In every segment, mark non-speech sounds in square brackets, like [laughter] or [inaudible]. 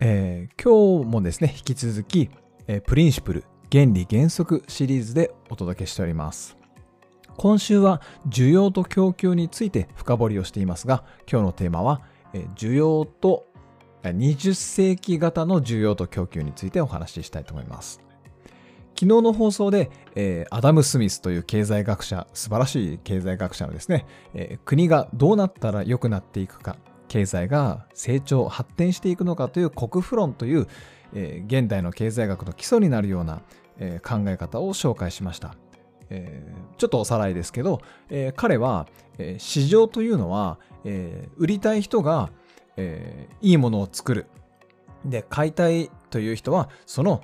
えー今日もですね引き続き、えープリンシプル原理原則シリーズでお届けしております。今週は需要と供給について深掘りをしていますが今日のテーマはえー需要と20世紀型の需要と供給についてお話ししたいと思います。昨日の放送で、えーアダム・スミスという経済学者素晴らしい経済学者のですね、えー国がどうなったら良くなっていくか経済が成長発展していくのかという国富論という、えー現代の経済学の基礎になるような、えー考え方を紹介しました、えーちょっとおさらいですけど、えー彼は、えー市場というのは、えー売りたい人が、えーいいものを作る。で買いたいという人はその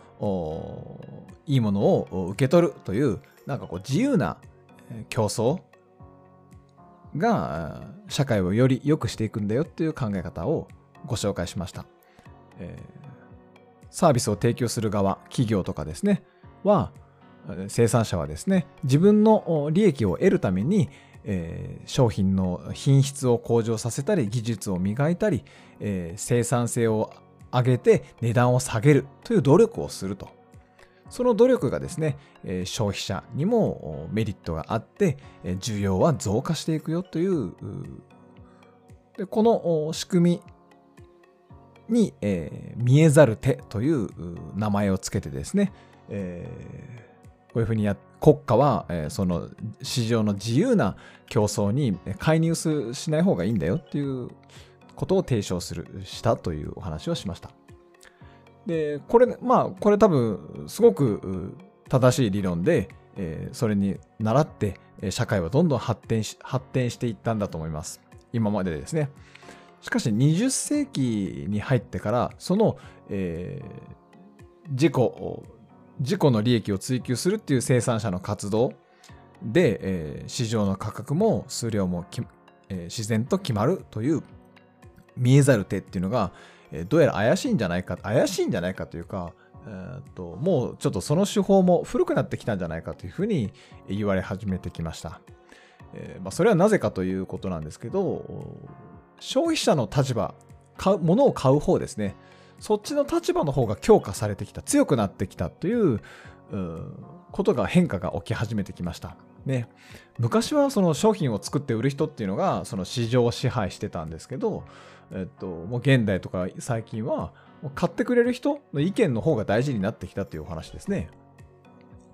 いいものを受け取るというなんかこう自由なえ競争が社会をより良くしていくんだよっていう考え方をご紹介しました、えーサービスを提供する側企業とかですねは生産者はですね自分の利益を得るためにえー商品の品質を向上させたり技術を磨いたり、えー生産性を上げて値段を下げるという努力をすると。その努力がですね、え消費者にもメリットがあって、え需要は増加していくよというでこの仕組みに、えー見えざる手という名前をつけてですね、えーこういうふうにや国家は、えーその市場の自由な競争に介入しない方がいいんだよっていうことを提唱するしたというお話をしました。でこれまあこれ多分すごく正しい理論で、えーそれに倣って社会はどんどん発展し発展していったんだと思います。今までですね。しかし20世紀に入ってからその、えー自己自己の利益を追求するっていう生産者の活動で、えー市場の価格も数量も、えー自然と決まるという見えざる手っていうのが、どうやら怪しいんじゃないか怪しいんじゃないかというか、えーっともうちょっとその手法も古くなってきたんじゃないかというふうに言われ始めてきました。えーまあ、それはなぜかということなんですけど消費者の立場買う物を買う方ですねそっちの立場の方が強化されてきた強くなってきたといううことが変化が起き始めてきました。ね、昔はその商品を作って売る人っていうのがその市場を支配してたんですけど、えっと、もう現代とか最近は買ってくれる人の意見の方が大事になってきたというお話ですね。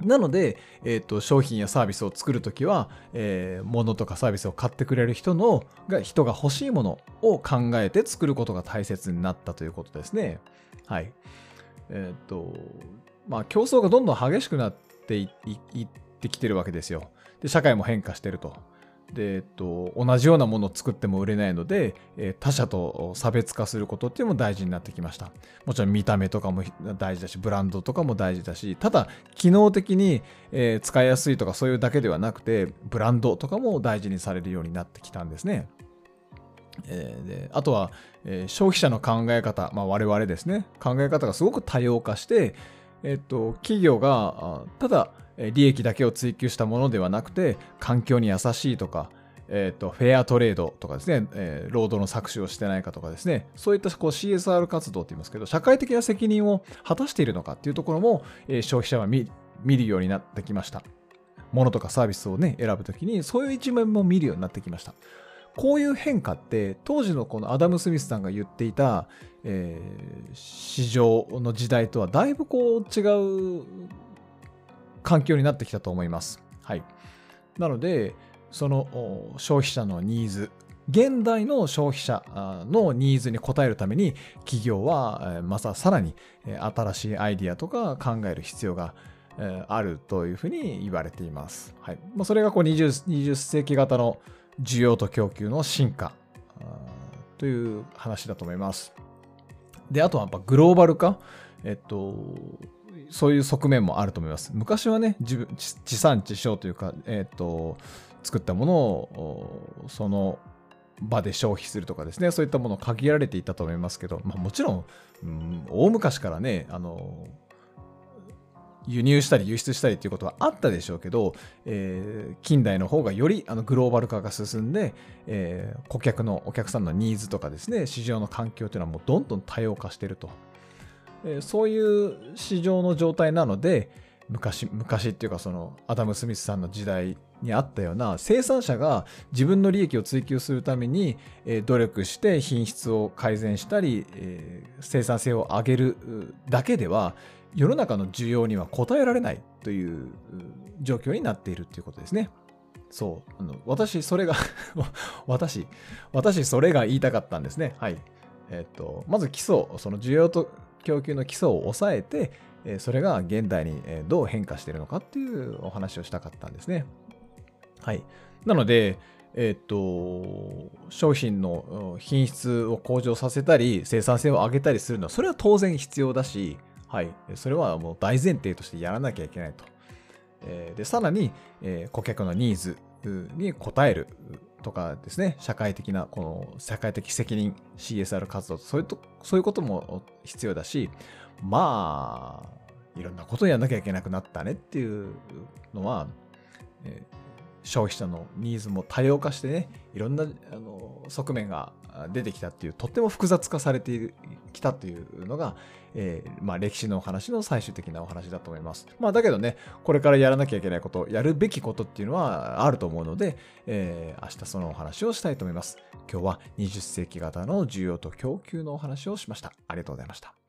なので、えっと商品やサービスを作るときは、えー物とかサービスを買ってくれる人のが人が欲しいものを考えて作ることが大切になったということですね。はい。えっとまあ競争がどんどん激しくなっていいいってきてるわけですよ。で社会も変化してると。で、えっと、同じようなものを作っても売れないので、えー他社と差別化することっていうのも大事になってきました。もちろん見た目とかも大事だし、ブランドとかも大事だし、ただ、機能的に、えー使いやすいとかそういうだけではなくて、ブランドとかも大事にされるようになってきたんですね。えーであとは、えー消費者の考え方、まあ、我々ですね、考え方がすごく多様化して、えっと、企業がただ利益だけを追求したものではなくて環境に優しいとか、えっとフェアトレードとかですね、えー労働の搾取をしてないかとかですね。そういったこう CSR 活動って言いますけど社会的な責任を果たしているのかっていうところも、えー消費者は見見るようになってきました。ものとかサービスをね選ぶときにそういう一面も見るようになってきました。こういう変化って当時のこのアダム・スミスさんが言っていた、えー市場の時代とはだいぶこう違う環境になってきたと思います。はい。なので、その消費者のニーズ、現代の消費者のニーズに応えるために企業はまたさらに新しいアイディアとか考える必要があるというふうに言われています。はい、それがこう 20, 20世紀型の需要と供給の進化という話だと思います。で、あとはやっぱグローバル化。えっと、そういう側面もあると思います。昔はね、自分地産地消というか、えっ、ー、と、作ったものをその場で消費するとかですね、そういったものを限られていたと思いますけど、まあ、もちろん、うん、大昔からね、あの、輸入したり輸出したりっていうことはあったでしょうけど、えー、近代の方がよりあのグローバル化が進んで、えー、顧客のお客さんのニーズとかですね市場の環境というのはもうどんどん多様化していると、え、そういう市場の状態なので昔昔っていうかそのアダム・スミスさんの時代にあったような生産者が自分の利益を追求するために、え努力して品質を改善したり、え生産性を上げるだけでは世の中の需要には応えられないという状況になっているということですね。そう。あの私、それが [laughs] 私、私、それが言いたかったんですね。はい。えっ、と、まず基礎、その需要と供給の基礎を抑えて、それが現代にどう変化しているのかっていうお話をしたかったんですね。はい。なので、えっ、と、商品の品質を向上させたり、生産性を上げたりするのは、それは当然必要だし、はい、それはもう大前提としてやらなきゃいけないと。で、さらに、顧客のニーズに応えるとかですね、社会的な、この社会的責任、CSR 活動そういうと、そういうことも必要だし、まあ、いろんなことやんなきゃいけなくなったねっていうのは、えー消費者のニーズも多様化してねいろんなあの側面が出てきたっていうとっても複雑化されている来たというのが、えー、まあ、歴史のお話の最終的なお話だと思います。まあ、だけどねこれからやらなきゃいけないことやるべきことっていうのはあると思うので、えー、明日そのお話をしたいと思います。今日は20世紀型の需要と供給のお話をしました。ありがとうございました。